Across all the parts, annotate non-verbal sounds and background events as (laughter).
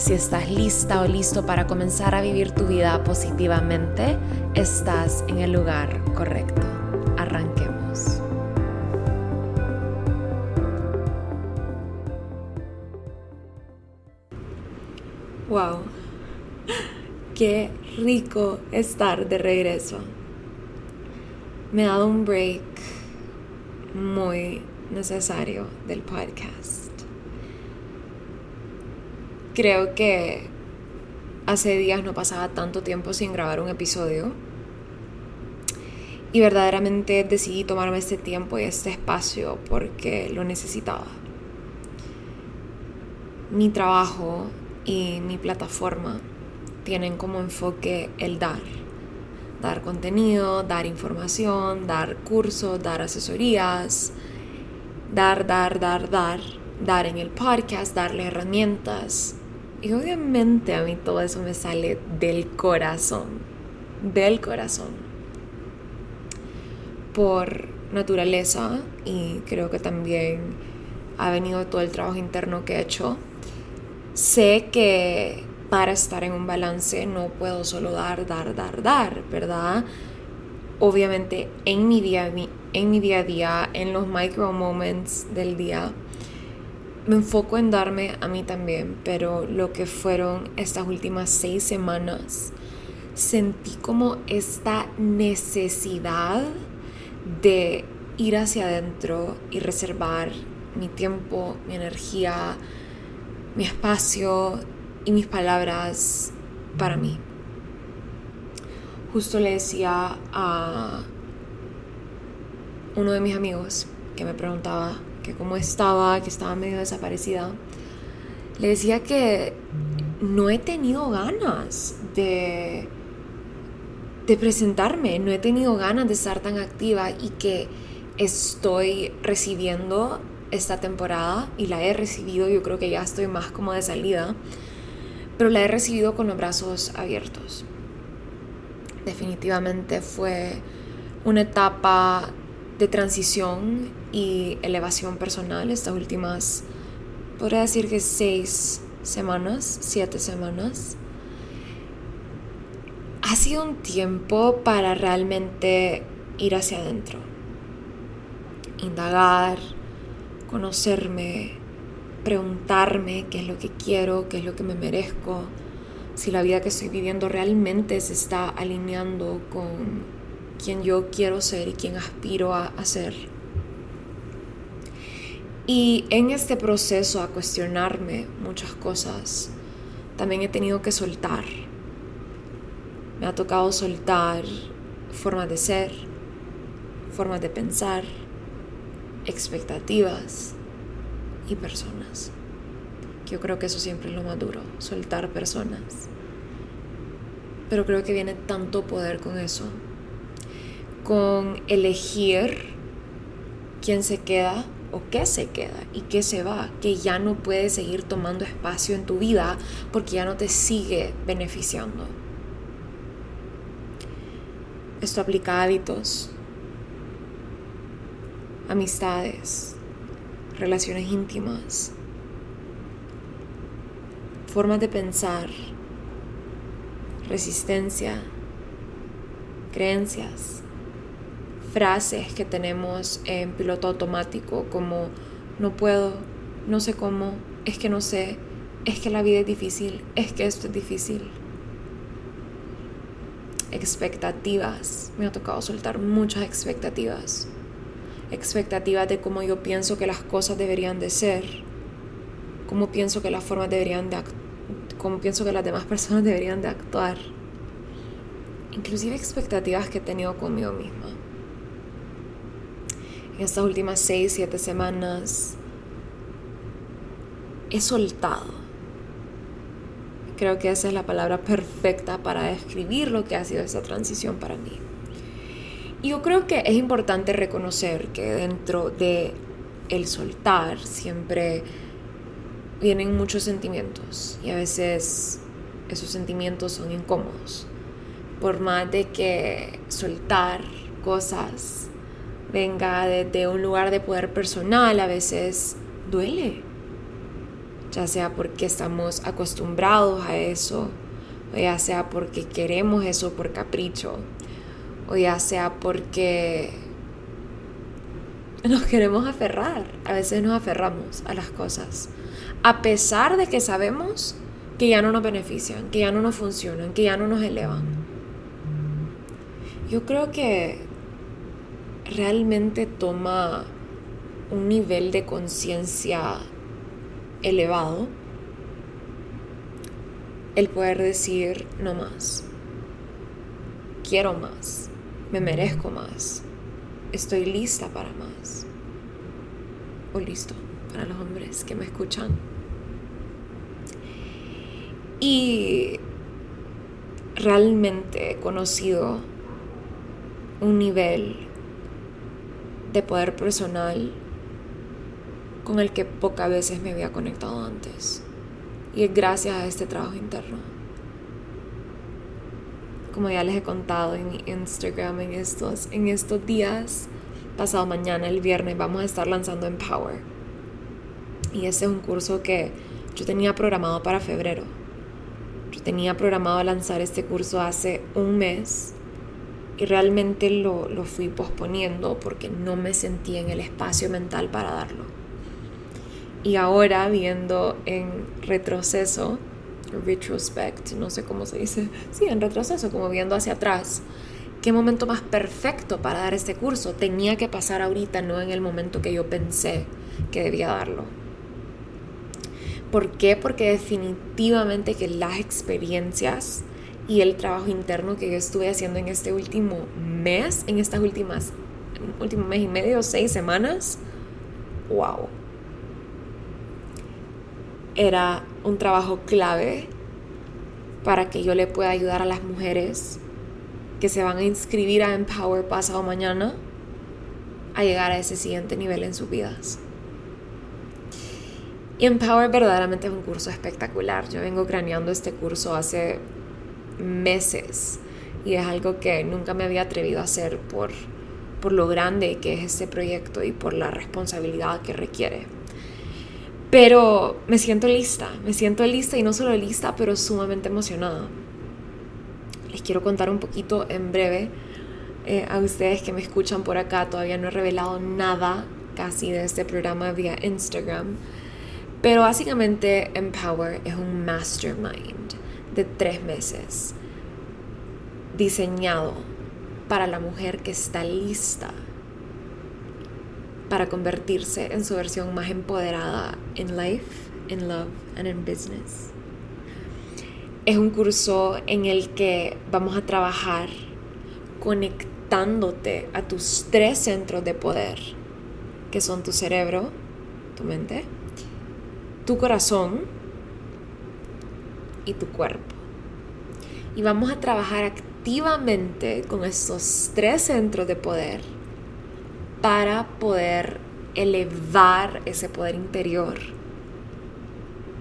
Si estás lista o listo para comenzar a vivir tu vida positivamente, estás en el lugar correcto. Arranquemos. Wow, qué rico estar de regreso. Me ha dado un break muy necesario del podcast creo que hace días no pasaba tanto tiempo sin grabar un episodio. Y verdaderamente decidí tomarme este tiempo y este espacio porque lo necesitaba. Mi trabajo y mi plataforma tienen como enfoque el dar. Dar contenido, dar información, dar cursos, dar asesorías, dar, dar, dar, dar, dar en el podcast, darle herramientas, y obviamente a mí todo eso me sale del corazón, del corazón. Por naturaleza y creo que también ha venido todo el trabajo interno que he hecho. Sé que para estar en un balance no puedo solo dar, dar, dar, dar, ¿verdad? Obviamente en mi día, en mi día a día, en los micro moments del día, me enfoco en darme a mí también, pero lo que fueron estas últimas seis semanas, sentí como esta necesidad de ir hacia adentro y reservar mi tiempo, mi energía, mi espacio y mis palabras para mí. Justo le decía a uno de mis amigos que me preguntaba que cómo estaba, que estaba medio desaparecida, le decía que no he tenido ganas de, de presentarme, no he tenido ganas de estar tan activa y que estoy recibiendo esta temporada y la he recibido, yo creo que ya estoy más como de salida, pero la he recibido con los brazos abiertos. Definitivamente fue una etapa de transición y elevación personal estas últimas, podría decir que seis semanas, siete semanas. Ha sido un tiempo para realmente ir hacia adentro, indagar, conocerme, preguntarme qué es lo que quiero, qué es lo que me merezco, si la vida que estoy viviendo realmente se está alineando con quien yo quiero ser y quien aspiro a, ser. Y en este proceso a cuestionarme muchas cosas, también he tenido que soltar. Me ha tocado soltar formas de ser, formas de pensar, expectativas y personas. Yo creo que eso siempre es lo más duro, soltar personas. Pero creo que viene tanto poder con eso, con elegir quién se queda o qué se queda y qué se va, que ya no puede seguir tomando espacio en tu vida porque ya no te sigue beneficiando. Esto aplica a hábitos, amistades, relaciones íntimas, formas de pensar, resistencia, creencias frases que tenemos en piloto automático como no puedo, no sé cómo, es que no sé, es que la vida es difícil, es que esto es difícil. Expectativas, me ha tocado soltar muchas expectativas. Expectativas de cómo yo pienso que las cosas deberían de ser, cómo pienso que las formas deberían de cómo pienso que las demás personas (laughs) deberían de actuar. Inclusive expectativas que he tenido conmigo misma estas últimas seis, siete semanas he soltado. Creo que esa es la palabra perfecta para describir lo que ha sido esta transición para mí. Y yo creo que es importante reconocer que dentro de el soltar siempre vienen muchos sentimientos y a veces esos sentimientos son incómodos. Por más de que soltar cosas venga desde un lugar de poder personal, a veces duele. Ya sea porque estamos acostumbrados a eso, o ya sea porque queremos eso por capricho, o ya sea porque nos queremos aferrar. A veces nos aferramos a las cosas, a pesar de que sabemos que ya no nos benefician, que ya no nos funcionan, que ya no nos elevan. Yo creo que realmente toma un nivel de conciencia elevado el poder decir no más, quiero más, me merezco más, estoy lista para más. O listo para los hombres que me escuchan. Y realmente he conocido un nivel de poder personal con el que pocas veces me había conectado antes. Y es gracias a este trabajo interno. Como ya les he contado en mi Instagram en estos, en estos días, pasado mañana, el viernes, vamos a estar lanzando Empower. Y ese es un curso que yo tenía programado para febrero tenía programado lanzar este curso hace un mes y realmente lo, lo fui posponiendo porque no me sentía en el espacio mental para darlo. Y ahora viendo en retroceso, retrospect, no sé cómo se dice, (laughs) sí, en retroceso, como viendo hacia atrás, qué momento más perfecto para dar este curso tenía que pasar ahorita, no en el momento que yo pensé que debía darlo. ¿Por qué? Porque definitivamente que las experiencias y el trabajo interno que yo estuve haciendo en este último mes, en estas últimas, último mes y medio, seis semanas, wow. Era un trabajo clave para que yo le pueda ayudar a las mujeres que se van a inscribir a Empower pasado mañana a llegar a ese siguiente nivel en sus vidas. Y Empower verdaderamente es un curso espectacular. Yo vengo craneando este curso hace meses y es algo que nunca me había atrevido a hacer por, por lo grande que es este proyecto y por la responsabilidad que requiere. Pero me siento lista, me siento lista y no solo lista, pero sumamente emocionada. Les quiero contar un poquito en breve eh, a ustedes que me escuchan por acá. Todavía no he revelado nada casi de este programa vía Instagram pero básicamente Empower es un mastermind de tres meses diseñado para la mujer que está lista para convertirse en su versión más empoderada en life, en love and in business. Es un curso en el que vamos a trabajar conectándote a tus tres centros de poder, que son tu cerebro, tu mente, tu corazón y tu cuerpo. Y vamos a trabajar activamente con estos tres centros de poder para poder elevar ese poder interior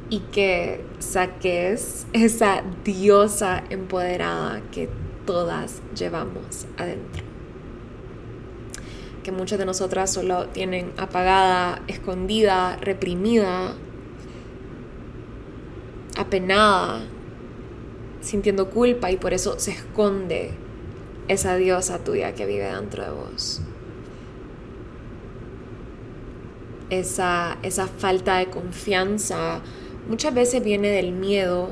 y que saques esa diosa empoderada que todas llevamos adentro. Que muchas de nosotras solo tienen apagada, escondida, reprimida apenada, sintiendo culpa y por eso se esconde esa diosa tuya que vive dentro de vos. Esa, esa falta de confianza muchas veces viene del miedo,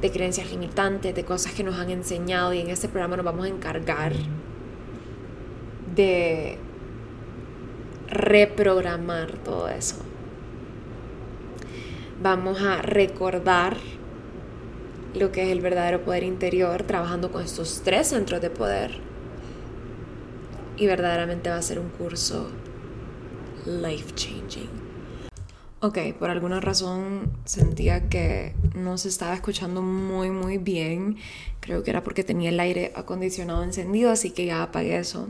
de creencias limitantes, de cosas que nos han enseñado y en este programa nos vamos a encargar de reprogramar todo eso vamos a recordar lo que es el verdadero poder interior trabajando con estos tres centros de poder. Y verdaderamente va a ser un curso life changing. Ok, por alguna razón sentía que no se estaba escuchando muy muy bien. Creo que era porque tenía el aire acondicionado encendido, así que ya apagué eso.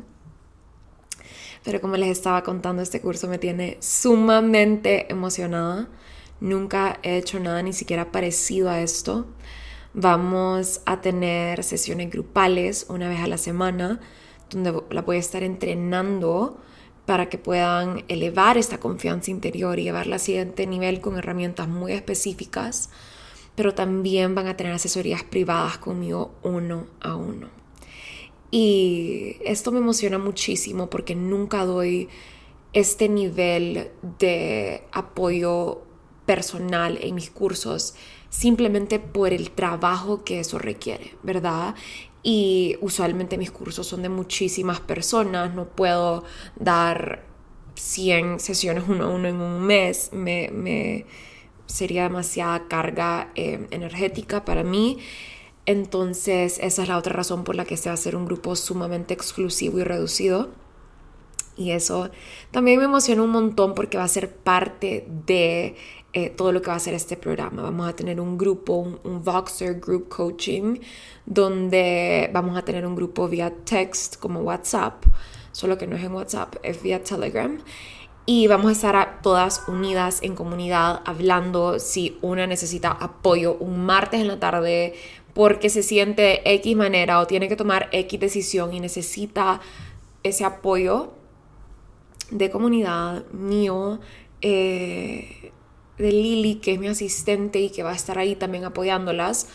Pero como les estaba contando, este curso me tiene sumamente emocionada. Nunca he hecho nada ni siquiera parecido a esto. Vamos a tener sesiones grupales una vez a la semana, donde la voy a estar entrenando para que puedan elevar esta confianza interior y llevarla al siguiente nivel con herramientas muy específicas, pero también van a tener asesorías privadas conmigo uno a uno. Y esto me emociona muchísimo porque nunca doy este nivel de apoyo personal en mis cursos simplemente por el trabajo que eso requiere, ¿verdad? y usualmente mis cursos son de muchísimas personas, no puedo dar 100 sesiones uno a uno en un mes, me, sería demasiada carga eh, energética para mí. Entonces esa es la otra razón por la que se va a hacer un grupo sumamente exclusivo y reducido. Y eso también me emociona un montón porque va a ser parte de eh, todo lo que va a ser este programa. Vamos a tener un grupo, un, Voxer Group Coaching, donde vamos a tener un grupo vía text como WhatsApp, solo que no es en WhatsApp, es vía Telegram. Y vamos a estar todas unidas en comunidad hablando si una necesita apoyo un martes en la tarde porque se siente X manera o tiene que tomar X decisión y necesita ese apoyo de comunidad mío. Eh, de Lily, que es mi asistente y que va a estar ahí también apoyándolas,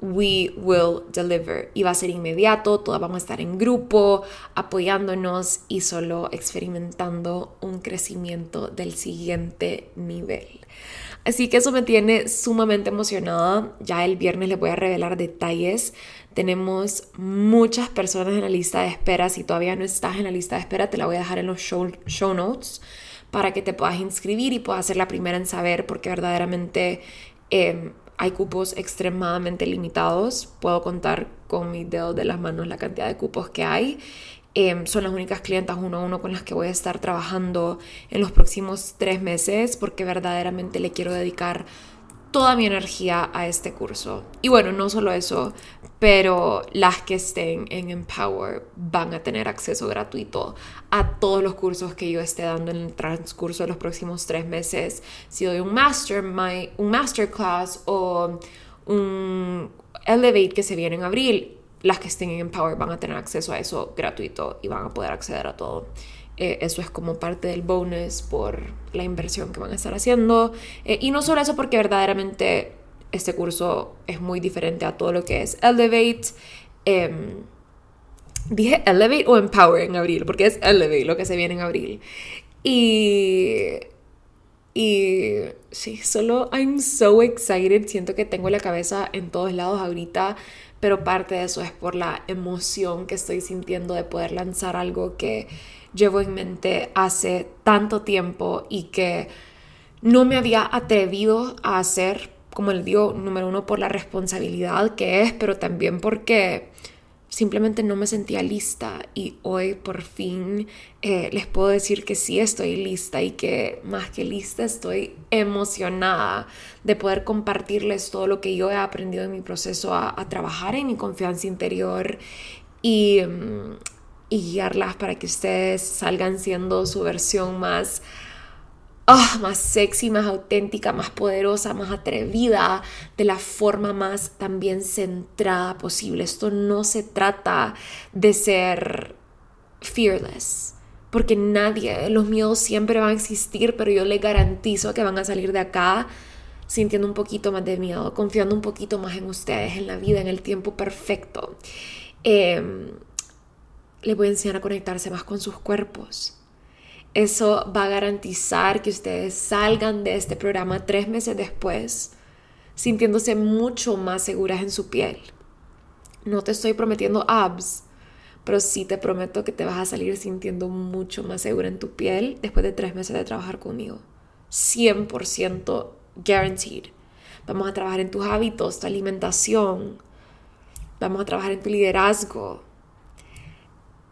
we will deliver. Y va a ser inmediato, todas vamos a estar en grupo, apoyándonos y solo experimentando un crecimiento del siguiente nivel. Así que eso me tiene sumamente emocionada. Ya el viernes les voy a revelar detalles. Tenemos muchas personas en la lista de espera. Si todavía no estás en la lista de espera, te la voy a dejar en los show, show notes para que te puedas inscribir y puedas ser la primera en saber porque verdaderamente em, hay cupos extremadamente limitados. Puedo contar con mis dedos de las manos la cantidad de cupos que hay. Em, son las únicas clientas uno a uno con las que voy a estar trabajando en los próximos tres meses porque verdaderamente le quiero dedicar toda mi energía a este curso. Y bueno, no solo eso, pero las que estén en Empower van a tener acceso gratuito a todos los cursos que yo esté dando en el transcurso de los próximos tres meses. Si doy un master, un masterclass o un Elevate que se viene en abril, las que estén en Empower van a tener acceso a eso gratuito y van a poder acceder a todo. Eh, eso es como parte del bonus por la inversión que van a estar haciendo. Eh, y no solo eso, porque verdaderamente este curso es muy diferente a todo lo que es Elevate. Em, dije Elevate o Empower en abril, porque es Elevate lo que se viene en abril. Y. Y sí, solo I'm so excited. Siento que tengo la cabeza en todos lados ahorita, pero parte de eso es por la emoción que estoy sintiendo de poder lanzar algo que llevo en mente hace tanto tiempo y que no me había atrevido a hacer, como les digo, número uno, por la responsabilidad que es, pero también porque simplemente no me sentía lista y hoy por fin eh, les puedo decir que sí estoy lista y que más que lista estoy emocionada de poder compartirles todo lo que yo he aprendido en mi proceso a, trabajar en mi confianza interior y, mm, y guiarlas para que ustedes salgan siendo su versión más, ah, más sexy, más auténtica, más poderosa, más atrevida, de la forma más también centrada posible. Esto no se trata de ser fearless. Porque nadie, los miedos siempre van a existir, pero yo les garantizo que van a salir de acá sintiendo un poquito más de miedo, confiando un poquito más en ustedes, en la vida, en el tiempo perfecto. Eh, les voy a enseñar a conectarse más con sus cuerpos. Eso va a garantizar que ustedes salgan de este programa tres meses después sintiéndose mucho más seguras en su piel. No te estoy prometiendo abs, pero sí te prometo que te vas a salir sintiendo mucho más segura en tu piel después de tres meses de trabajar conmigo. 100% guaranteed. Vamos a trabajar en tus hábitos, tu alimentación. Vamos a trabajar en tu liderazgo.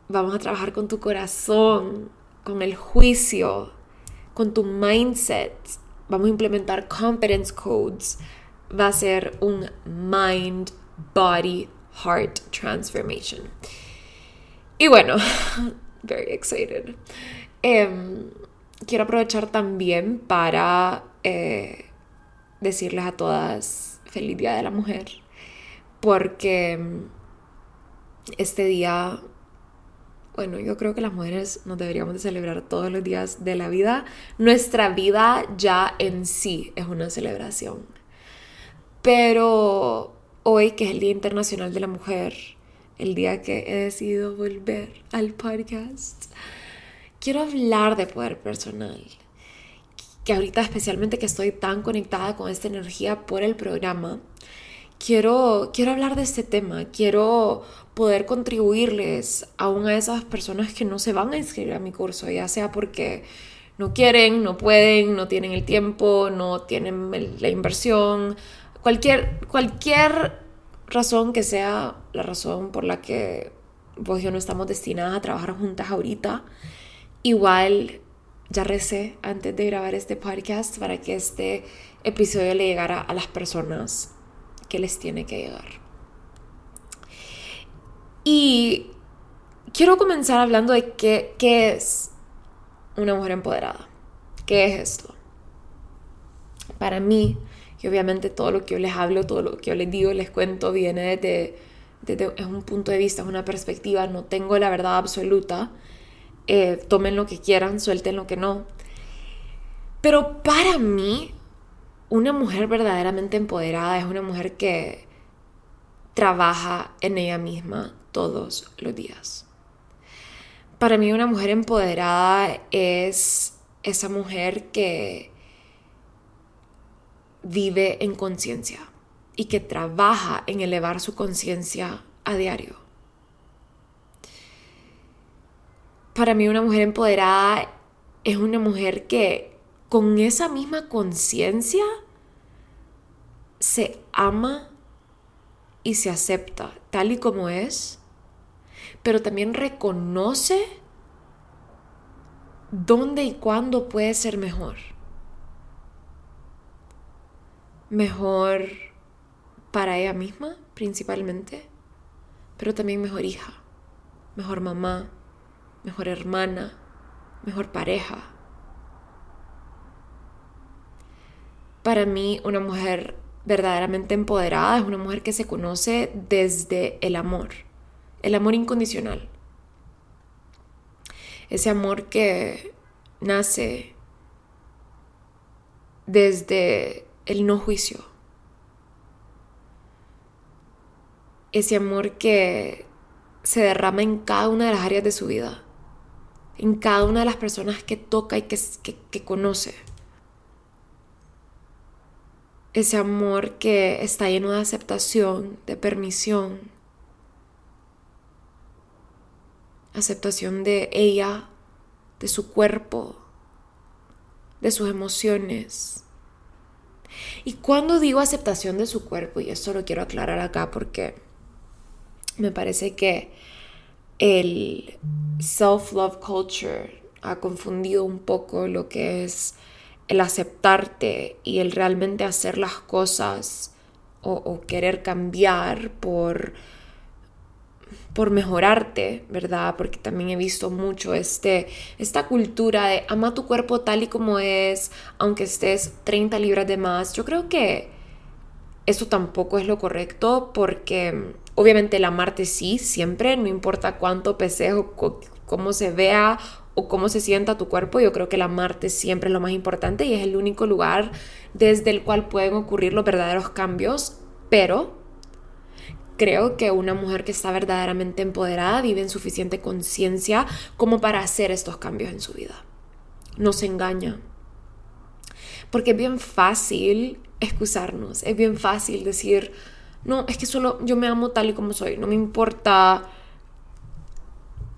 Vamos a trabajar con tu corazón, con el juicio, con tu mindset. Vamos a implementar confidence codes. Va a ser un mind, body, heart transformation. Y bueno, (laughs) very excited. Em, quiero aprovechar también para eh, decirles a todas feliz Día de la Mujer, porque este día, bueno, yo creo que las mujeres nos deberíamos de celebrar todos los días de la vida. Nuestra vida ya en sí es una celebración. Pero hoy, que es el Día Internacional de la Mujer, el día que he decidido volver al podcast, quiero hablar de poder personal. Que ahorita especialmente que estoy tan conectada con esta energía por el programa, quiero, quiero hablar de este tema, quiero poder contribuirles aún a esas personas que no se van a inscribir a mi curso, ya sea porque no quieren, no pueden, no tienen el tiempo, no tienen la inversión, cualquier, cualquier razón que sea la razón por la que vos y yo no estamos destinadas a trabajar juntas ahorita, igual ya recé antes de grabar este podcast para que este episodio le llegara a las personas que les tiene que llegar. Y quiero comenzar hablando de qué, qué es una mujer empoderada. ¿Qué es esto? Para mí, y obviamente todo lo que yo les hablo, todo lo que yo les digo, les cuento, viene desde, desde un punto de vista, es una perspectiva, no tengo la verdad absoluta. Eh, tomen lo que quieran, suelten lo que no. Pero para mí, una mujer verdaderamente empoderada es una mujer que trabaja en ella misma todos los días. Para mí una mujer empoderada es esa mujer que vive en conciencia y que trabaja en elevar su conciencia a diario. Para mí una mujer empoderada es una mujer que con esa misma conciencia se ama y se acepta tal y como es, pero también reconoce dónde y cuándo puede ser mejor. Mejor para ella misma, principalmente, pero también mejor hija, mejor mamá, mejor hermana, mejor pareja Para mí, una mujer verdaderamente empoderada es una mujer que se conoce desde el amor, el amor incondicional. Ese amor que nace desde el no juicio. Ese amor que se derrama en cada una de las áreas de su vida, en cada una de las personas que toca y que, que conoce ese amor que está lleno de aceptación, de permisión, aceptación de ella, de su cuerpo, de sus emociones. Y cuando digo aceptación de su cuerpo, y esto lo quiero aclarar acá porque me parece que el self-love culture ha confundido un poco lo que es el aceptarte y el realmente hacer las cosas o, querer cambiar por, por mejorarte, ¿verdad? Porque también he visto mucho este, esta cultura de ama tu cuerpo tal y como es, aunque estés 30 libras de más. Yo creo que eso tampoco es lo correcto porque obviamente el amarte sí, siempre, no importa cuánto peses o cómo se vea o cómo se sienta tu cuerpo, yo creo que la amarte siempre es lo más importante y es el único lugar desde el cual pueden ocurrir los verdaderos cambios, pero creo que una mujer que está verdaderamente empoderada vive en suficiente conciencia como para hacer estos cambios en su vida. No se engaña. Porque es bien fácil excusarnos, es bien fácil decir, no, es que solo yo me amo tal y como soy, no me importa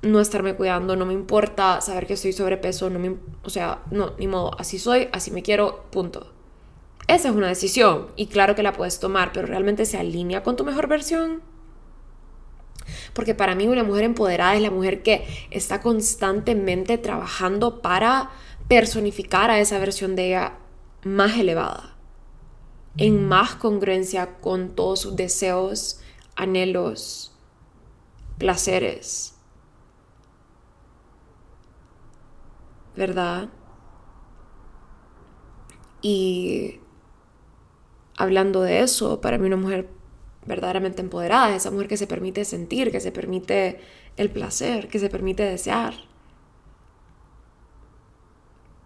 no estarme cuidando, no me importa saber que estoy sobrepeso, no me, o sea, no, ni modo, así soy, así me quiero, punto. Esa es una decisión y claro que la puedes tomar, pero realmente se alinea con tu mejor versión. Porque para mí una mujer empoderada es la mujer que está constantemente trabajando para personificar a esa versión de ella más elevada, en más congruencia con todos sus deseos, anhelos, placeres. ¿Verdad? Y hablando de eso, para mí una mujer verdaderamente empoderada es esa mujer que se permite sentir, que se permite el placer, que se permite desear.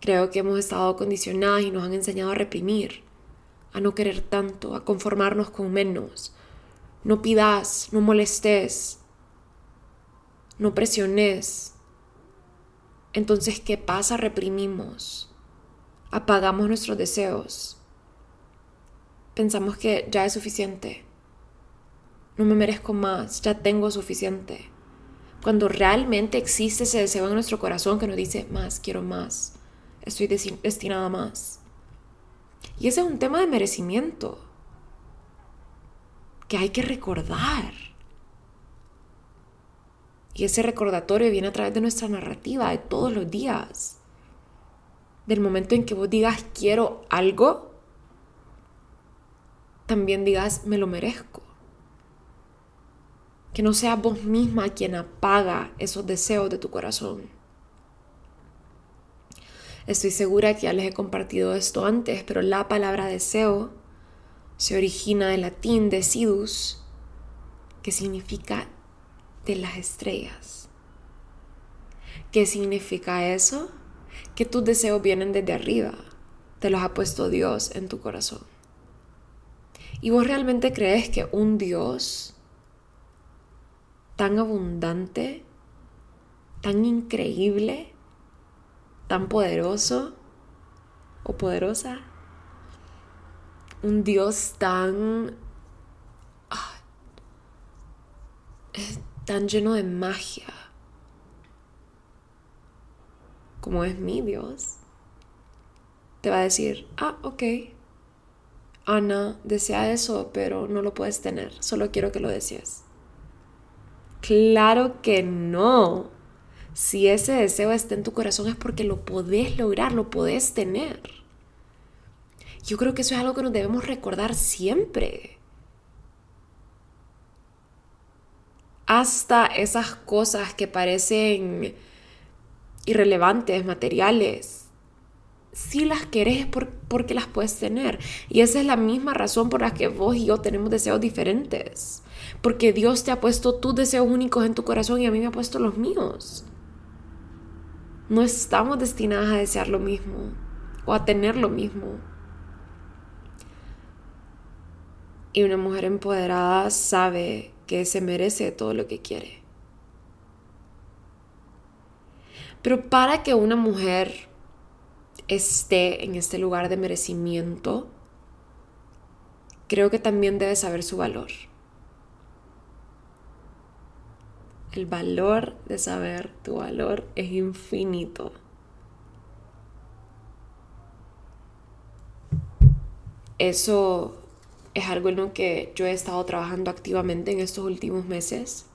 Creo que hemos estado condicionadas y nos han enseñado a reprimir, a no querer tanto, a conformarnos con menos. No pidas, no molestes, no presiones. Entonces, ¿qué pasa? Reprimimos, apagamos nuestros deseos. Pensamos que ya es suficiente. No me merezco más, ya tengo suficiente. Cuando realmente existe ese deseo en nuestro corazón que nos dice, más, quiero más estoy destinada a más. Y ese es un tema de merecimiento que hay que recordar. Y ese recordatorio viene a través de nuestra narrativa de todos los días. Del momento en que vos digas quiero algo, también digas me lo merezco. Que no sea vos misma quien apaga esos deseos de tu corazón. Estoy segura que ya les he compartido esto antes, pero la palabra deseo se origina del latín decidus, que significa de las estrellas. ¿Qué significa eso? Que tus deseos vienen desde arriba, te los ha puesto Dios en tu corazón. ¿Y vos realmente crees que un Dios tan abundante, tan increíble, tan poderoso o poderosa, un Dios tan ah, tan lleno de magia como es mi Dios, te va a decir, ah, ok, Ana desea eso, pero no lo puedes tener, solo quiero que lo desees. Claro que no. Si ese deseo está en tu corazón es porque lo podés lograr, lo podés tener. Yo creo que eso es algo que nos debemos recordar siempre. Hasta esas cosas que parecen irrelevantes, materiales, si las querés es porque las puedes tener. Y esa es la misma razón por la que vos y yo tenemos deseos diferentes. Porque Dios te ha puesto tus deseos únicos en tu corazón y a mí me ha puesto los míos. No estamos destinadas a desear lo mismo o a tener lo mismo. Y una mujer empoderada sabe que se merece todo lo que quiere. Pero para que una mujer esté en este lugar de merecimiento, creo que también debe saber su valor. El valor de saber tu valor es infinito. Eso es algo en lo que yo he estado trabajando activamente en estos últimos meses.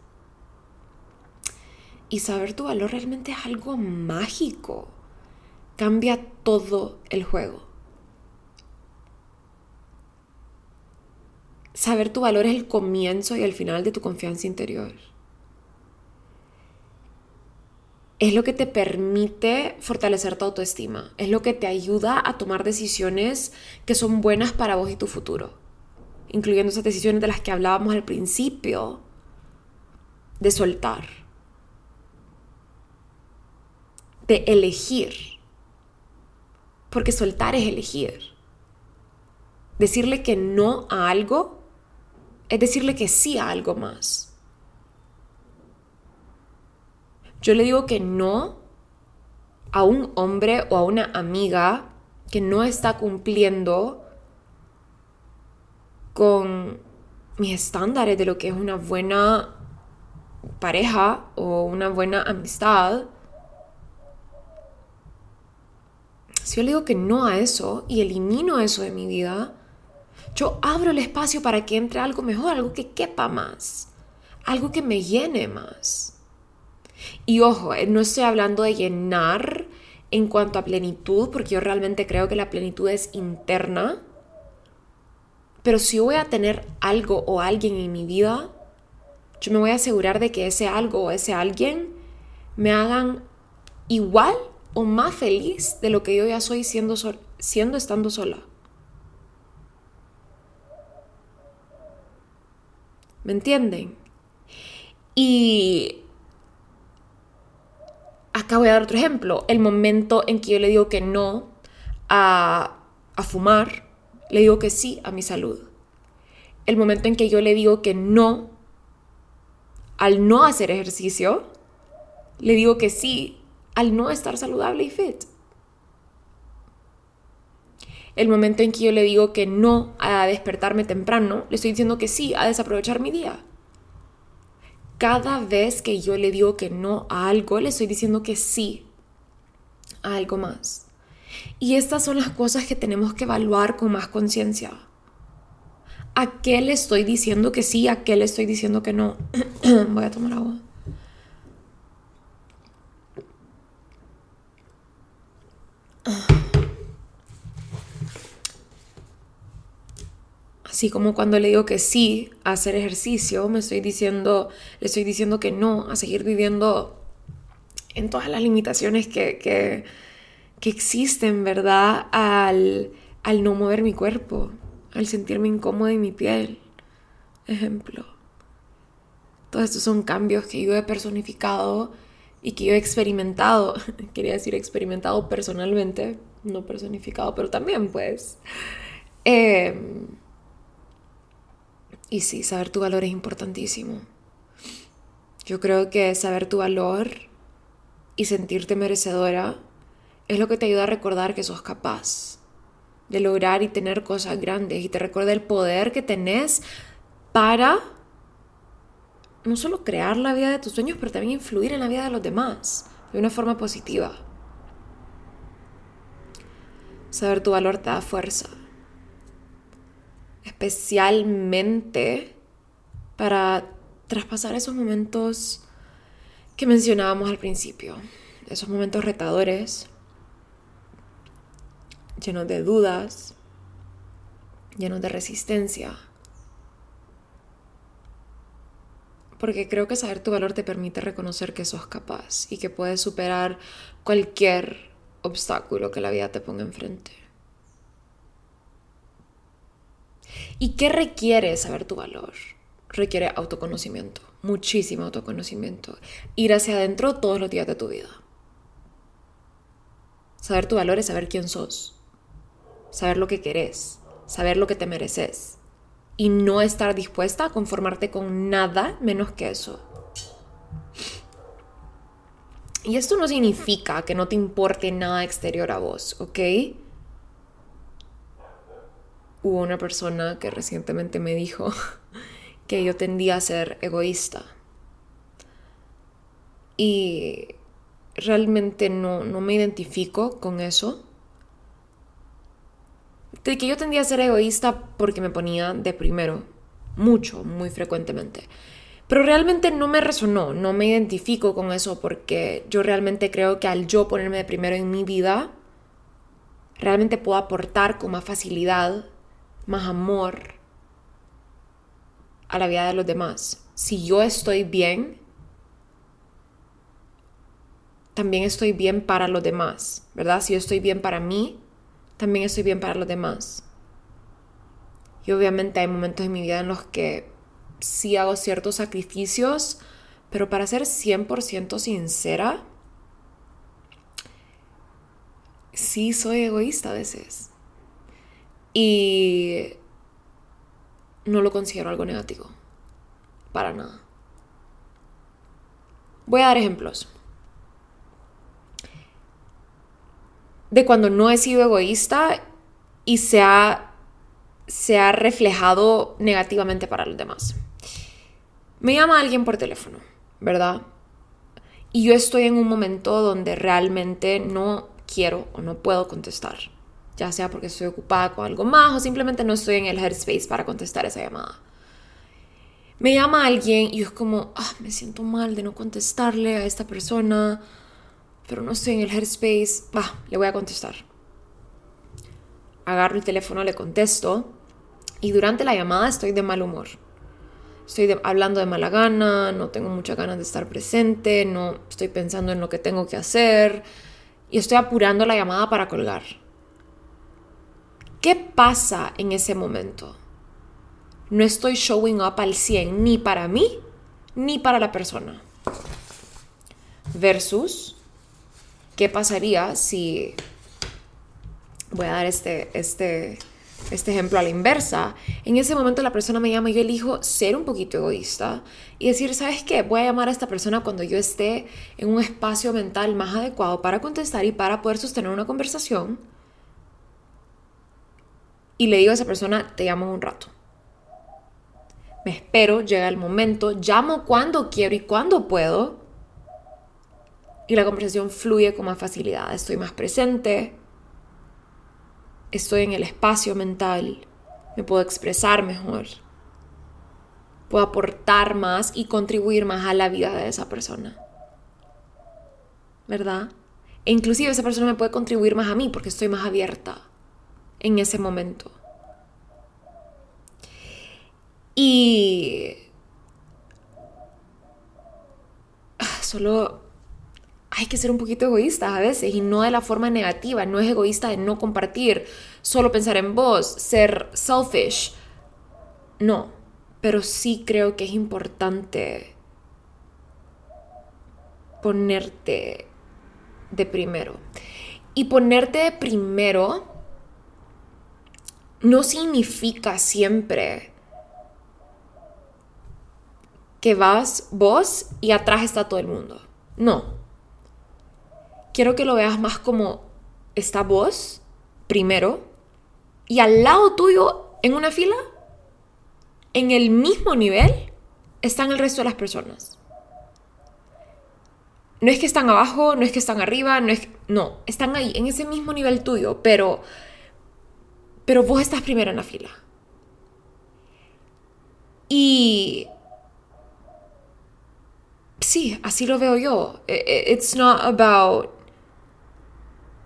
Y saber tu valor realmente es algo mágico. Cambia todo el juego. Saber tu valor es el comienzo y el final de tu confianza interior. es lo que te permite fortalecer tu autoestima, es lo que te ayuda a tomar decisiones que son buenas para vos y tu futuro, incluyendo esas decisiones de las que hablábamos al principio, de soltar, de elegir, porque soltar es elegir. Decirle que no a algo es decirle que sí a algo más. Yo le digo que no a un hombre o a una amiga que no está cumpliendo con mis estándares de lo que es una buena pareja o una buena amistad. Si yo le digo que no a eso y elimino eso de mi vida, yo abro el espacio para que entre algo mejor, algo que quepa más, algo que me llene más. Y ojo, eh, no estoy hablando de llenar en cuanto a plenitud, porque yo realmente creo que la plenitud es interna. Pero si voy a tener algo o alguien en mi vida, yo me voy a asegurar de que ese algo o ese alguien me hagan igual o más feliz de lo que yo ya soy siendo, siendo estando sola. ¿Me entienden? Y acá voy a dar otro ejemplo. El momento en que yo le digo que no a, a fumar, le digo que sí a mi salud. El momento en que yo le digo que no al no hacer ejercicio, le digo que sí al no estar saludable y fit. El momento en que yo le digo que no a despertarme temprano, le estoy diciendo que sí a desaprovechar mi día. Cada vez que yo le digo que no a algo, le estoy diciendo que sí a algo más. Y estas son las cosas que tenemos que evaluar con más conciencia. ¿A qué le estoy diciendo que sí? ¿A qué le estoy diciendo que no? (clears throat) Voy a tomar agua. Así como cuando le digo que sí a hacer ejercicio, me estoy diciendo, le estoy diciendo que no a seguir viviendo en todas las limitaciones que, que, que existen, ¿verdad? Al, al no mover mi cuerpo al sentirme incómoda en mi piel. Ejemplo. Todos estos son cambios que yo he personificado y que yo he experimentado. (laughs) Quería decir experimentado personalmente, no personificado, pero también pues. Em, y sí, saber tu valor es importantísimo. Yo creo que saber tu valor y sentirte merecedora es lo que te ayuda a recordar que sos capaz de lograr y tener cosas grandes y te recuerda el poder que tenés para no solo crear la vida de tus sueños, pero también influir en la vida de los demás de una forma positiva. Saber tu valor te da fuerza, especialmente para traspasar esos momentos que mencionábamos al principio, esos momentos retadores llenos de dudas, llenos de resistencia. Porque creo que saber tu valor te permite reconocer que sos capaz y que puedes superar cualquier obstáculo que la vida te ponga enfrente. ¿Y qué requiere saber tu valor? Requiere autoconocimiento, muchísimo autoconocimiento. Ir hacia adentro todos los días de tu vida. Saber tu valor es saber quién sos saber lo que querés, saber lo que te mereces y no estar dispuesta a conformarte con nada menos que eso. Y esto no significa que no te importe nada exterior a vos, ¿ok? Hubo una persona que recientemente me dijo (laughs) que yo tendía a ser egoísta. Y realmente no, no me identifico con eso de que yo tendía a ser egoísta porque me ponía de primero, mucho, muy frecuentemente. Pero realmente no me resonó, no me identifico con eso porque yo realmente creo que al yo ponerme de primero en mi vida, realmente puedo aportar con más facilidad, más amor a la vida de los demás. Si yo estoy bien, también estoy bien para los demás, ¿verdad? Si yo estoy bien para mí, también estoy bien para los demás. Y obviamente hay momentos en mi vida en los que sí hago ciertos sacrificios, pero para ser 100% sincera, sí soy egoísta a veces. Y no lo considero algo negativo. Para nada. Voy a dar ejemplos. De cuando no he sido egoísta y se ha, se ha reflejado negativamente para los demás. Me llama alguien por teléfono, ¿verdad? Y yo estoy en un momento donde realmente no quiero o no puedo contestar. Ya sea porque estoy ocupada con algo más o simplemente no estoy en el headspace para contestar esa llamada. Me llama alguien y es como, ah, me siento mal de no contestarle a esta persona pero no estoy en el headspace, va, le voy a contestar. Agarro el teléfono, le contesto y durante la llamada estoy de mal humor. Estoy hablando de mala gana, no tengo muchas ganas de estar presente, no estoy pensando en lo que tengo que hacer y estoy apurando la llamada para colgar. ¿Qué pasa en ese momento? No estoy showing up al 100 ni para mí ni para la persona. Versus, ¿qué pasaría si voy a dar este, este, este ejemplo a la inversa? En ese momento la persona me llama y yo elijo ser un poquito egoísta y decir, ¿sabes qué? Voy a llamar a esta persona cuando yo esté en un espacio mental más adecuado para contestar y para poder sostener una conversación. Y le digo a esa persona, te llamo un rato me espero, llega el momento, llamo cuando quiero y cuando puedo. Y la conversación fluye con más facilidad. Estoy más presente, estoy en el espacio mental, me puedo expresar mejor, puedo aportar más y contribuir más a la vida de esa persona. ¿Verdad? E inclusive esa persona me puede contribuir más a mí porque estoy más abierta en ese momento. Y ah, solo hay que ser un poquito egoístas a veces y no de la forma negativa, no es egoísta de no compartir, solo pensar en vos, ser selfish. No, pero sí creo que es importante ponerte de primero. Y ponerte de primero no significa siempre que vas vos y atrás está todo el mundo. No. Quiero que lo veas más como está vos primero y al lado tuyo en una fila, en el mismo nivel, están el resto de las personas. No es que están abajo, no es que están arriba, no es no, están ahí en ese mismo nivel tuyo, pero pero vos estás primero en la fila. Y sí, así lo veo yo. It's not about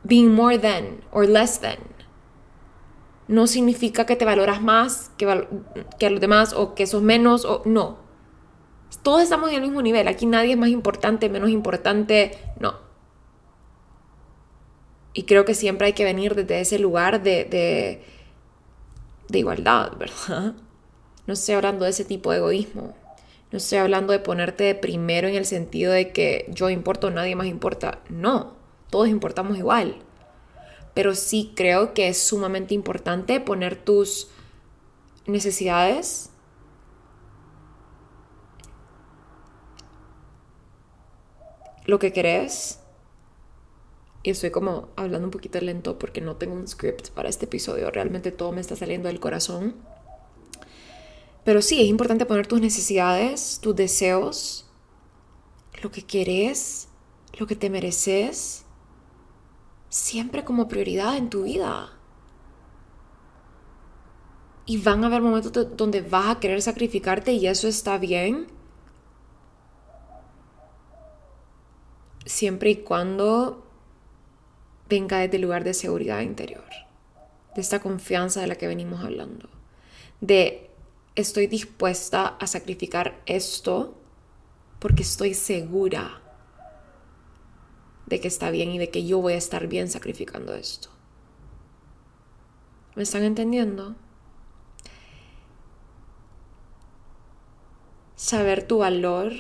being more than or less than. No significa que te valoras más que, a los demás o que sos menos o no. Todos estamos en el mismo nivel. Aquí nadie es más importante, menos importante. No. Y creo que siempre hay que venir desde ese lugar de, de, de igualdad, ¿verdad? No estoy hablando de ese tipo de egoísmo. No estoy hablando de ponerte de primero en el sentido de que yo importo, nadie más importa. No, todos importamos igual. Pero sí creo que es sumamente importante poner tus necesidades lo que querés. Y estoy como hablando un poquito lento porque no tengo un script para este episodio. Realmente todo me está saliendo del corazón. Pero sí, es importante poner tus necesidades, tus deseos, lo que querés, lo que te mereces, siempre como prioridad en tu vida. Y van a haber momentos donde vas a querer sacrificarte y eso está bien. Siempre y cuando venga desde el lugar de seguridad interior, de esta confianza de la que venimos hablando, de estoy dispuesta a sacrificar esto porque estoy segura de que está bien y de que yo voy a estar bien sacrificando esto. ¿Me están entendiendo? Saber tu valor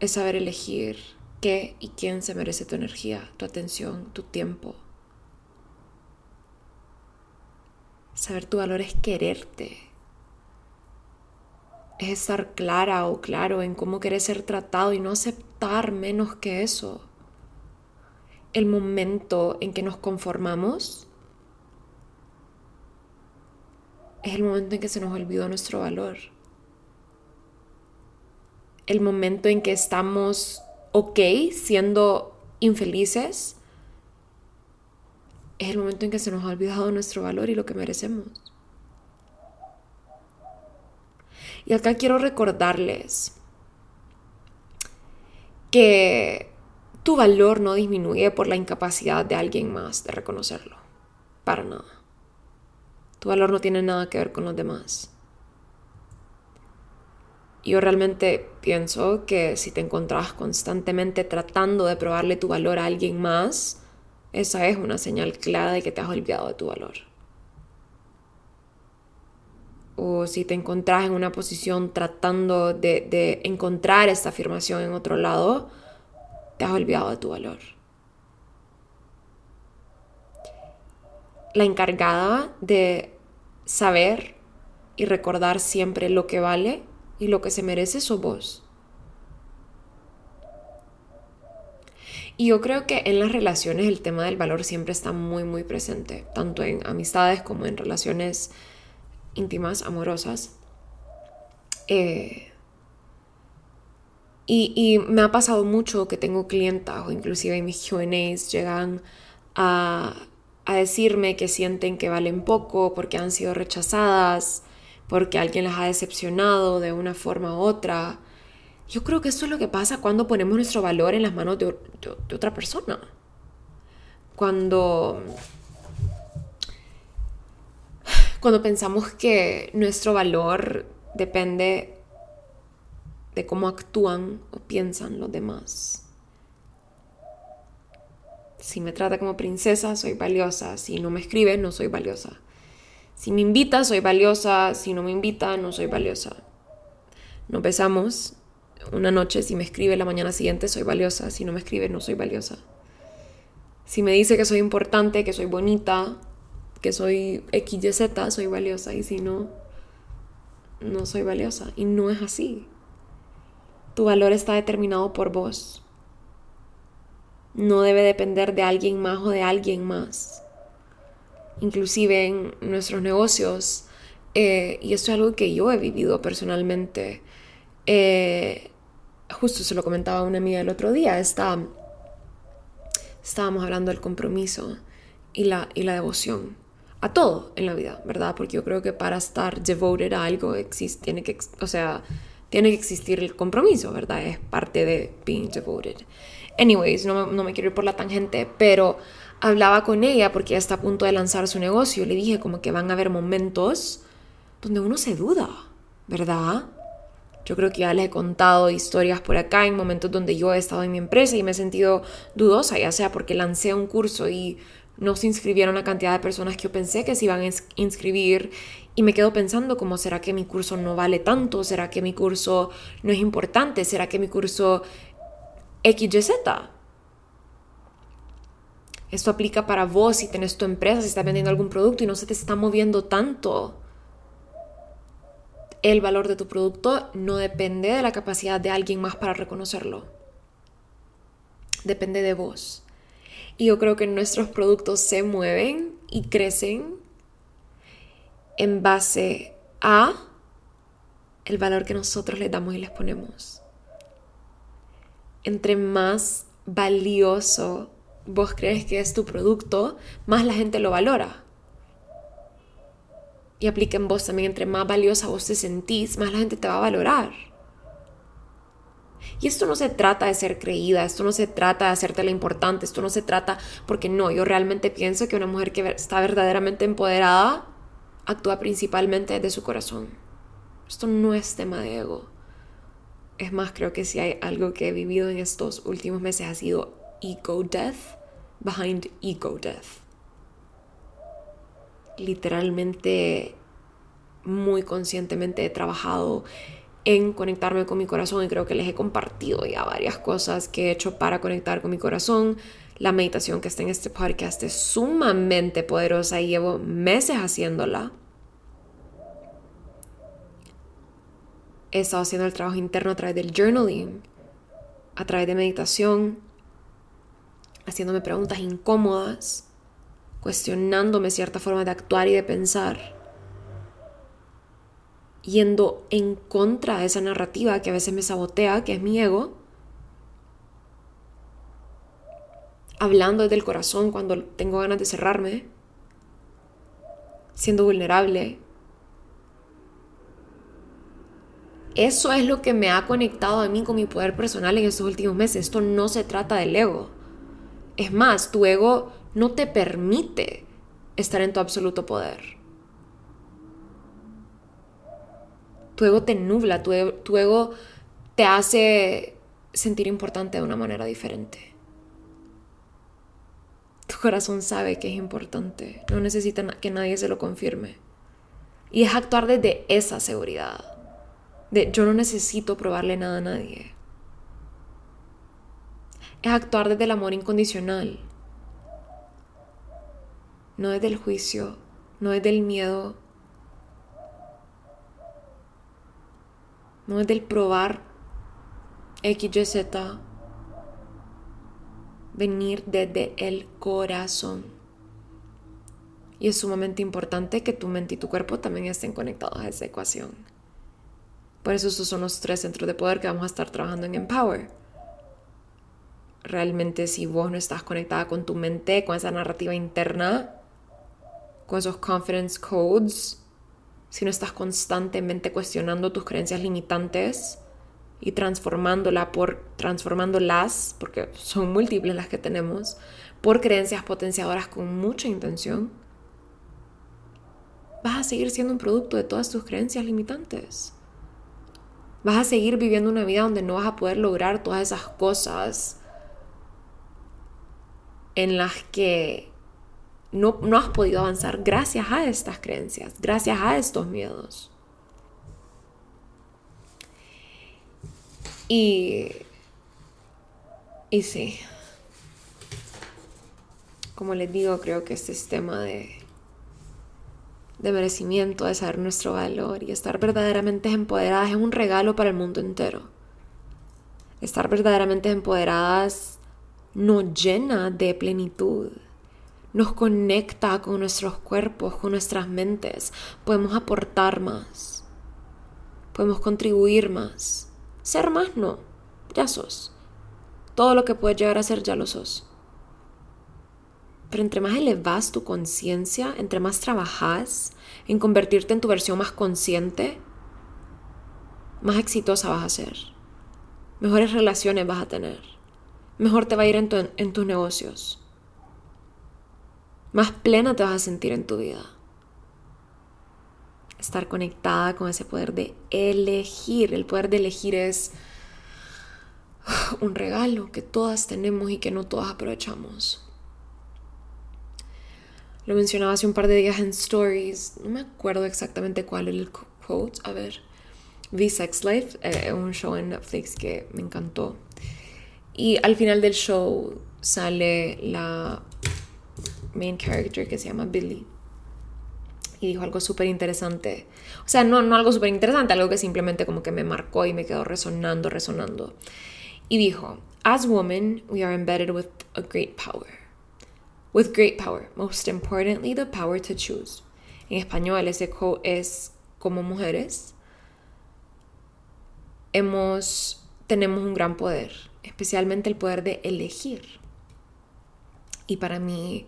es saber elegir qué y quién se merece tu energía, tu atención, tu tiempo. Saber tu valor es quererte es estar clara o claro en cómo querés ser tratado y no aceptar menos que eso. El momento en que nos conformamos es el momento en que se nos olvidó nuestro valor. El momento en que estamos ok siendo infelices es el momento en que se nos ha olvidado nuestro valor y lo que merecemos. Y acá quiero recordarles que tu valor no disminuye por la incapacidad de alguien más de reconocerlo. Para nada. Tu valor no tiene nada que ver con los demás. Yo realmente pienso que si te encontrás constantemente tratando de probarle tu valor a alguien más, esa es una señal clara de que te has olvidado de tu valor. O si te encontrás en una posición tratando de, de encontrar esta afirmación en otro lado, te has olvidado de tu valor. La encargada de saber y recordar siempre lo que vale y lo que se merece sos vos. Y yo creo que en las relaciones el tema del valor siempre está muy, muy presente, tanto en amistades como en relaciones íntimas, amorosas. Eh, y, me ha pasado mucho que tengo clientas o inclusive mis QAs llegan a, a decirme que sienten que valen poco porque han sido rechazadas, porque alguien las ha decepcionado de una forma u otra. Yo creo que eso es lo que pasa cuando ponemos nuestro valor en las manos de, de otra persona. Cuando cuando pensamos que nuestro valor depende de cómo actúan o piensan los demás. Si me trata como princesa, soy valiosa. Si no me escribe, no soy valiosa. Si me invita, soy valiosa. Si no me invita, no soy valiosa. Nos besamos una noche. Si me escribe la mañana siguiente, soy valiosa. Si no me escribe, no soy valiosa. Si me dice que soy importante, que soy bonita, que soy XYZ, soy valiosa. Y si no, no soy valiosa. Y no es así. Tu valor está determinado por vos. No debe depender de alguien más o de alguien más. Inclusive en nuestros negocios, eh, y esto es algo que yo he vivido personalmente, eh, justo se lo comentaba a una amiga el otro día, está, estábamos hablando del compromiso y la, y la devoción a todo en la vida, ¿verdad? Porque yo creo que para estar devoted a algo existe, tiene que, o sea, tiene que existir el compromiso, ¿verdad? Es parte de being devoted. Anyways, no, no me quiero ir por la tangente, pero hablaba con ella porque ella está a punto de lanzar su negocio. Le dije como que van a haber momentos donde uno se duda, ¿verdad? Yo creo que ya les he contado historias por acá en momentos donde yo he estado en mi empresa y me he sentido dudosa, ya sea porque lancé un curso y no se inscribieron la cantidad de personas que yo pensé que se iban a inscribir y me quedo pensando como, ¿será que mi curso no vale tanto? ¿Será que mi curso no es importante? ¿Será que mi curso XYZ? Esto aplica para vos si tenés tu empresa, si estás vendiendo algún producto y no se te está moviendo tanto. El valor de tu producto no depende de la capacidad de alguien más para reconocerlo. Depende de vos. Y yo creo que nuestros productos se mueven y crecen en base a el valor que nosotros les damos y les ponemos. Entre más valioso vos crees que es tu producto, más la gente lo valora. Y aplica en vos también, entre más valiosa vos te sentís, más la gente te va a valorar. Y esto no se trata de ser creída, esto no se trata de hacerte la importante, esto no se trata, porque no, yo realmente pienso que una mujer que está verdaderamente empoderada actúa principalmente de su corazón. Esto no es tema de ego. Es más, creo que si hay algo que he vivido en estos últimos meses ha sido ego death behind ego death. Literalmente, muy conscientemente he trabajado en conectarme con mi corazón y creo que les he compartido ya varias cosas que he hecho para conectar con mi corazón. La meditación que está en este podcast es sumamente poderosa y llevo meses haciéndola. He estado haciendo el trabajo interno a través del journaling, a través de meditación, haciéndome preguntas incómodas, cuestionándome cierta forma de actuar y de pensar yendo en contra de esa narrativa que a veces me sabotea, que es mi ego, hablando desde el corazón cuando tengo ganas de cerrarme, siendo vulnerable. Eso es lo que me ha conectado a mí con mi poder personal en estos últimos meses. Esto no se trata del ego. Es más, tu ego no te permite estar en tu absoluto poder. Tu ego te nubla, tu ego, te hace sentir importante de una manera diferente. Tu corazón sabe que es importante, no necesita que nadie se lo confirme. Y es actuar desde esa seguridad, de yo no necesito probarle nada a nadie. Es actuar desde el amor incondicional, no desde el juicio, no desde el miedo, no desde el probar X, venir desde el corazón. Y es sumamente importante que tu mente y tu cuerpo también estén conectados a esa ecuación. Por eso esos son los tres centros de poder que vamos a estar trabajando en Empower. Realmente si vos no estás conectada con tu mente, con esa narrativa interna, con esos confidence codes, si no estás constantemente cuestionando tus creencias limitantes, y transformándola por transformándolas, porque son múltiples las que tenemos, por creencias potenciadoras con mucha intención, vas a seguir siendo un producto de todas tus creencias limitantes. Vas a seguir viviendo una vida donde no vas a poder lograr todas esas cosas en las que no, no has podido avanzar gracias a estas creencias, gracias a estos miedos. Y, y sí, como les digo, creo que este sistema de, de merecimiento, de saber nuestro valor y estar verdaderamente empoderadas es un regalo para el mundo entero. Estar verdaderamente empoderadas nos llena de plenitud, nos conecta con nuestros cuerpos, con nuestras mentes, podemos aportar más, podemos contribuir más. Ser más no, ya sos. Todo lo que puedes llegar a ser ya lo sos. Pero entre más elevas tu conciencia, entre más trabajas en convertirte en tu versión más consciente, más exitosa vas a ser. Mejores relaciones vas a tener. Mejor te va a ir en, en tus negocios. Más plena te vas a sentir en tu vida estar conectada con ese poder de elegir. El poder de elegir es un regalo que todas tenemos y que no todas aprovechamos. Lo mencionaba hace un par de días en stories, no me acuerdo exactamente cuál es el quote, a ver. The Sex Life, eh, un show en Netflix que me encantó. Y al final del show sale la main character que se llama Billy y dijo algo súper interesante. O sea, no, no algo súper interesante, algo que simplemente como que me marcó y me quedó resonando, resonando. Y dijo, As women, we are embedded with a great power. With great power, most importantly, the power to choose. En español, ese es como mujeres. Hemos, tenemos un gran poder, especialmente el poder de elegir. Y para mí,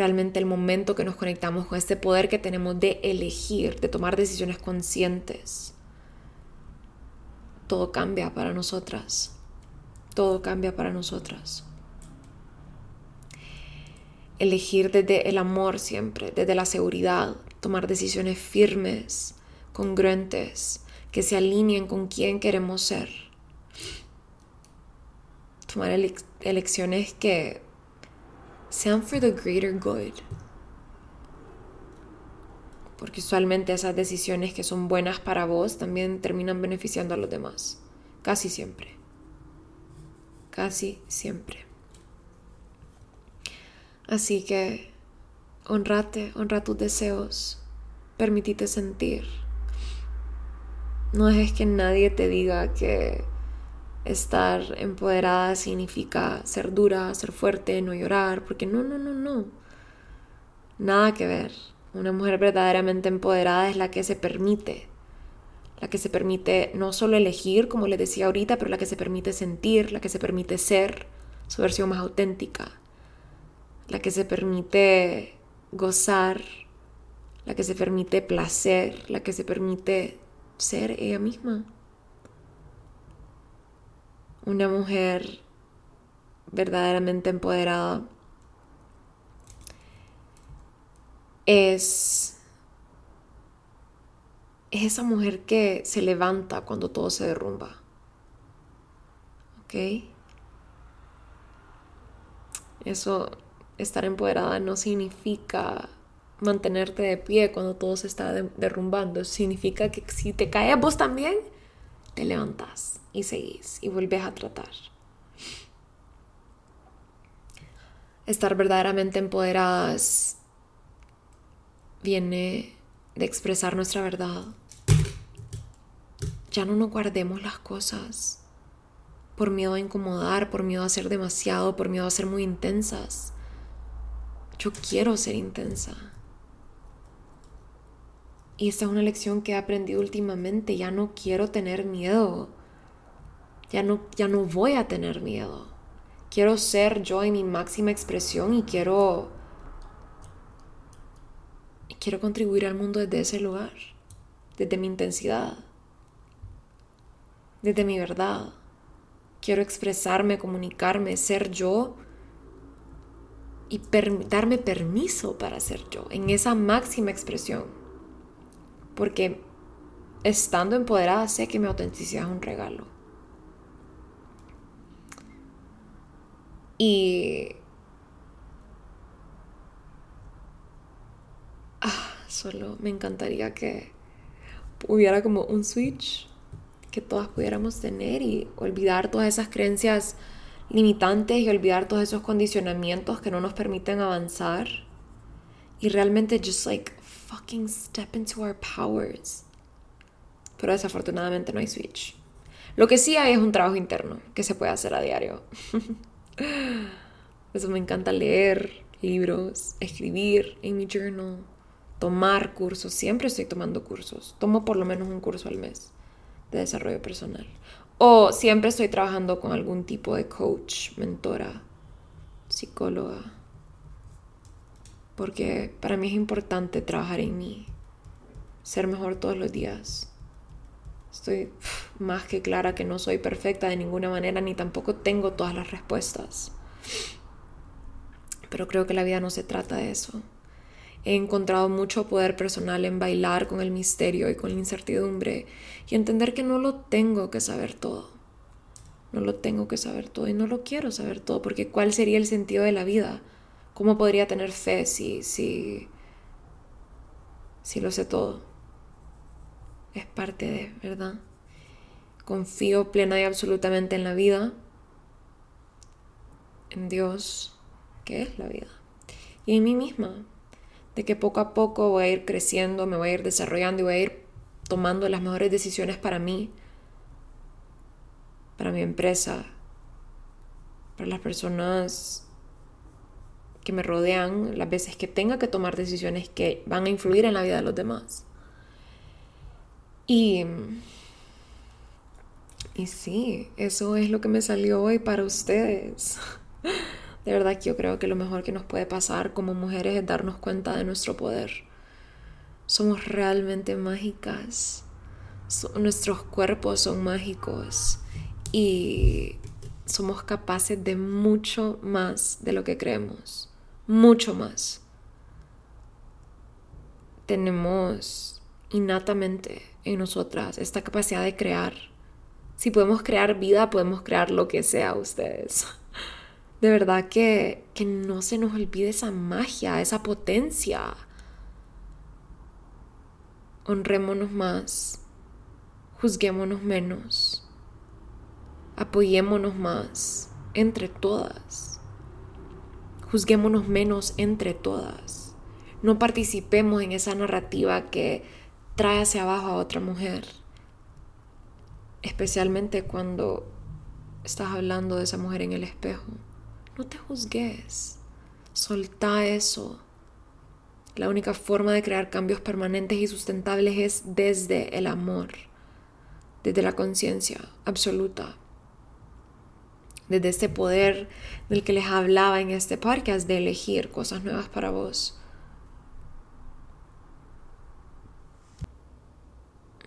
realmente el momento que nos conectamos con este poder que tenemos de elegir, de tomar decisiones conscientes, todo cambia para nosotras. Todo cambia para nosotras. Elegir desde el amor siempre, desde la seguridad, tomar decisiones firmes, congruentes, que se alineen con quién queremos ser. Tomar elecciones que sean for the greater good. Porque usualmente esas decisiones que son buenas para vos también terminan beneficiando a los demás. Casi siempre. Casi siempre. Así que honrate, honra tus deseos, permitite sentir. No dejes que nadie te diga que estar empoderada significa ser dura, ser fuerte, no llorar, porque no, no, no, no. Nada que ver. Una mujer verdaderamente empoderada es la que se permite, la que se permite no solo elegir, como les decía ahorita, pero la que se permite sentir, la que se permite ser su versión más auténtica, la que se permite gozar, la que se permite placer, la que se permite ser ella misma una mujer verdaderamente empoderada es, es esa mujer que se levanta cuando todo se derrumba. ¿Ok? Eso, estar empoderada no significa mantenerte de pie cuando todo se está derrumbando. Significa que si te caes vos también, te levantas y seguís y vuelves a tratar. Estar verdaderamente empoderadas viene de expresar nuestra verdad. Ya no nos guardemos las cosas por miedo a incomodar, por miedo a ser demasiado, por miedo a ser muy intensas. Yo quiero ser intensa. Y esta es una lección que he aprendido últimamente. Ya no quiero tener miedo. Ya no, ya no voy a tener miedo. Quiero ser yo en mi máxima expresión y quiero... Quiero contribuir al mundo desde ese lugar. Desde mi intensidad. Desde mi verdad. Quiero expresarme, comunicarme, ser yo y darme permiso para ser yo en esa máxima expresión porque estando empoderada sé que mi autenticidad es un regalo. Y... Ah, solo me encantaría que hubiera como un switch que todas pudiéramos tener y olvidar todas esas creencias limitantes y olvidar todos esos condicionamientos que no nos permiten avanzar y realmente just like fucking step into our powers. Pero desafortunadamente no hay switch. Lo que sí hay es un trabajo interno que se puede hacer a diario. (laughs) Eso me encanta leer libros, escribir en mi journal, tomar cursos. Siempre estoy tomando cursos. Tomo por lo menos un curso al mes de desarrollo personal. O siempre estoy trabajando con algún tipo de coach, mentora, psicóloga porque para mí es importante trabajar en mí, ser mejor todos los días. Estoy (laughs) más que clara que no soy perfecta de ninguna manera ni tampoco tengo todas las respuestas. Pero creo que la vida no se trata de eso. He encontrado mucho poder personal en bailar con el misterio y con la incertidumbre y entender que no lo tengo que saber todo. No lo tengo que saber todo y no lo quiero saber todo porque ¿cuál sería el sentido de la vida? ¿Cómo podría tener fe si, si, si lo sé todo? Es parte de, ¿verdad? Confío plena y absolutamente en la vida, en Dios, que es la vida, y en mí misma, de que poco a poco voy a ir creciendo, me voy a ir desarrollando y voy a ir tomando las mejores decisiones para mí, para mi empresa, para las personas que me rodean, las veces que tenga que tomar decisiones que van a influir en la vida de los demás. Y, y sí, eso es lo que me salió hoy para ustedes. (laughs) De verdad que yo creo que lo mejor que nos puede pasar como mujeres es darnos cuenta de nuestro poder. Somos realmente mágicas. nuestros cuerpos son mágicos y somos capaces de mucho más de lo que creemos mucho más. Tenemos innatamente en nosotras esta capacidad de crear. Si podemos crear vida, podemos crear lo que sea ustedes. De verdad que, que no se nos olvide esa magia, esa potencia. Honrémonos más, juzguémonos menos, apoyémonos más entre todas juzguémonos menos entre todas. No participemos en esa narrativa que trae hacia abajo a otra mujer. Especialmente cuando estás hablando de esa mujer en el espejo. No te juzgues. Solta eso. La única forma de crear cambios permanentes y sustentables es desde el amor, desde la conciencia absoluta desde este poder del que les hablaba en este podcast de elegir cosas nuevas para vos.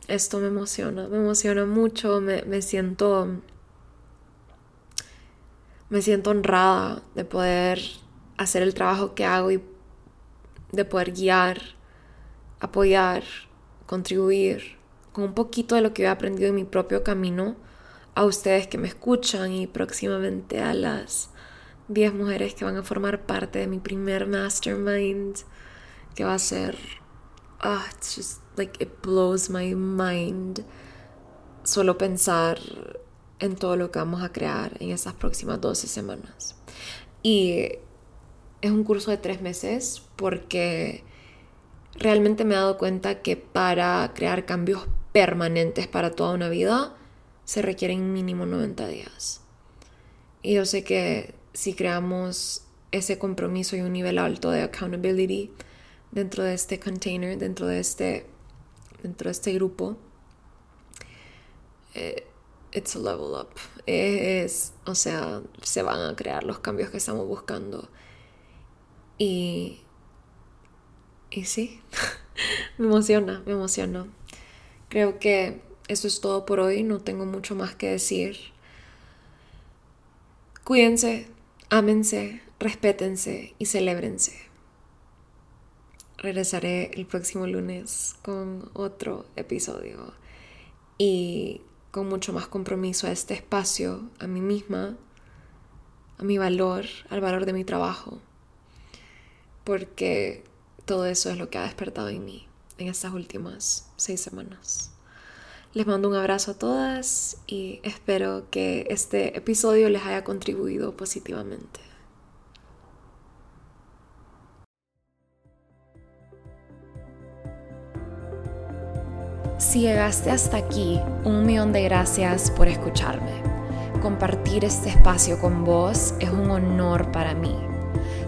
Esto me emociona, me emociona mucho, me, me siento me siento honrada de poder hacer el trabajo que hago y de poder guiar, apoyar, contribuir con un poquito de lo que he aprendido en mi propio camino a ustedes que me escuchan y próximamente a las 10 mujeres que van a formar parte de mi primer mastermind que va a ser ah it's just like it blows my mind solo pensar en todo lo que vamos a crear en esas próximas 12 semanas. Y es un curso de tres meses porque realmente me he dado cuenta que para crear cambios permanentes para toda una vida se requieren mínimo 90 días. Y yo sé que si creamos ese compromiso y un nivel alto de accountability dentro de este container, dentro de este, dentro de este grupo, eh, it's a level up. Es, o sea, se van a crear los cambios que estamos buscando. Y, y sí, (laughs) me emociona, me emociona. Creo que eso es todo por hoy, no tengo mucho más que decir. Cuídense, ámense, respétense y celébrense. Regresaré el próximo lunes con otro episodio y con mucho más compromiso a este espacio, a mí misma, a mi valor, al valor de mi trabajo, porque todo eso es lo que ha despertado en mí en estas últimas seis semanas. Les mando un abrazo a todas y espero que este episodio les haya contribuido positivamente. Si llegaste hasta aquí, un millón de gracias por escucharme. Compartir este espacio con vos es un honor para mí